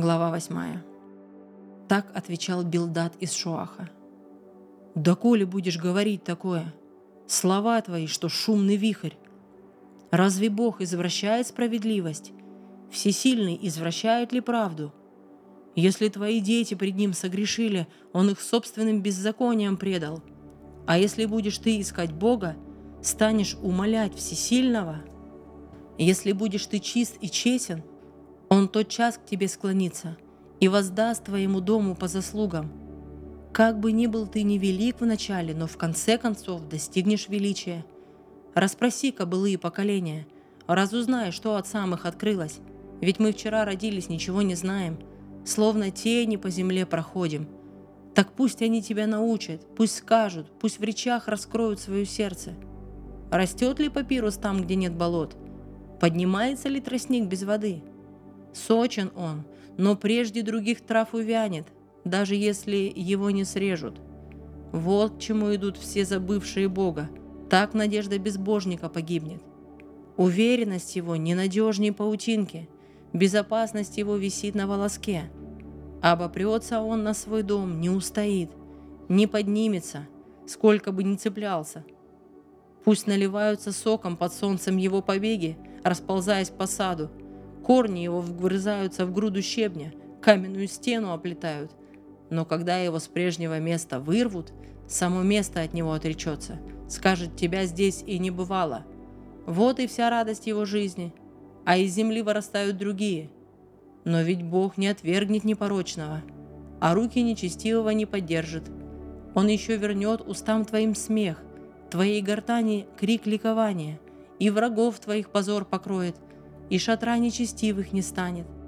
Глава 8. Так отвечал Билдат из Шуаха. «Да коли будешь говорить такое? Слова твои, что шумный вихрь. Разве Бог извращает справедливость? Всесильный извращает ли правду? Если твои дети пред Ним согрешили, Он их собственным беззаконием предал. А если будешь ты искать Бога, станешь умолять Всесильного? Если будешь ты чист и честен, Он тот час к тебе склонится и воздаст твоему дому по заслугам. Как бы ни был ты невелик вначале, но в конце концов достигнешь величия. Распроси-ка былые поколения, разузнай, что от самых открылось, ведь мы вчера родились, ничего не знаем – словно тени по земле проходим. Так пусть они тебя научат, пусть скажут, пусть в речах раскроют свое сердце. Растет ли папирус там, где нет болот? Поднимается ли тростник без воды? Сочен он, но прежде других трав увянет, даже если его не срежут. Вот к чему идут все забывшие Бога. Так надежда безбожника погибнет. Уверенность его ненадежнее паутинки – Безопасность его висит на волоске. Обопрется он на свой дом, не устоит, не поднимется, сколько бы ни цеплялся. Пусть наливаются соком под солнцем его побеги, расползаясь по саду. Корни его вгрызаются в груду щебня, каменную стену оплетают. Но когда его с прежнего места вырвут, само место от него отречется. Скажет, тебя здесь и не бывало. Вот и вся радость его жизни – а из земли вырастают другие. Но ведь Бог не отвергнет непорочного, а руки нечестивого не поддержит. Он еще вернет устам твоим смех, твоей гортани крик ликования, и врагов твоих позор покроет, и шатра нечестивых не станет –